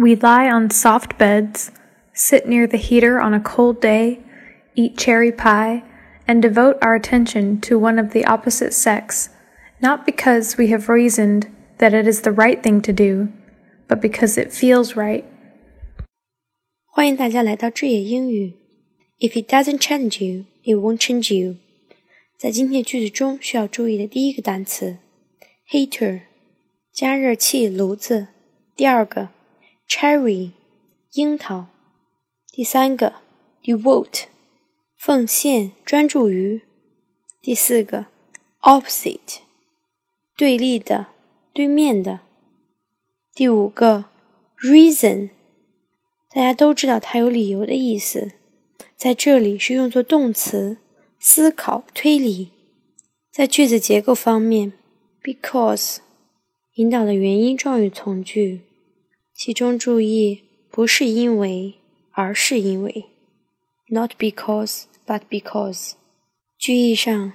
We lie on soft beds, sit near the heater on a cold day, eat cherry pie, and devote our attention to one of the opposite sex, not because we have reasoned that it is the right thing to do, but because it feels right. 欢迎大家来到智野英语。If it doesn't change you, it won't change you。在今天句子中需要注意的第一个单词，heater，加热器、炉子。第二个 ，cherry，樱桃。第三个，devote，奉献、专注于。第四个，opposite，对立的、对面的。第五个，reason，大家都知道它有理由的意思，在这里是用作动词，思考、推理。在句子结构方面，because 引导的原因状语从句，其中注意不是因为，而是因为，not because but because。句意上，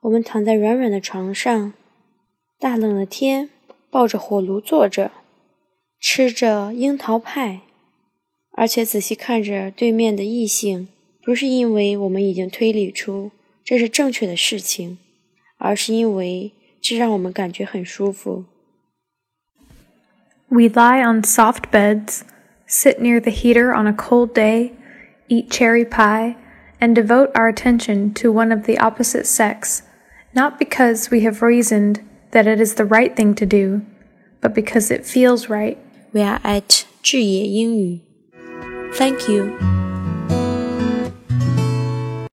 我们躺在软软的床上，大冷的天，抱着火炉坐着，吃着樱桃派，而且仔细看着对面的异性，不是因为我们已经推理出这是正确的事情，而是因为这让我们感觉很舒服。We lie on soft beds, sit near the heater on a cold day, eat cherry pie, and devote our attention to one of the opposite sex, not because we have reasoned that it is the right thing to do, but because it feels right. We are at 智野英语. Thank you.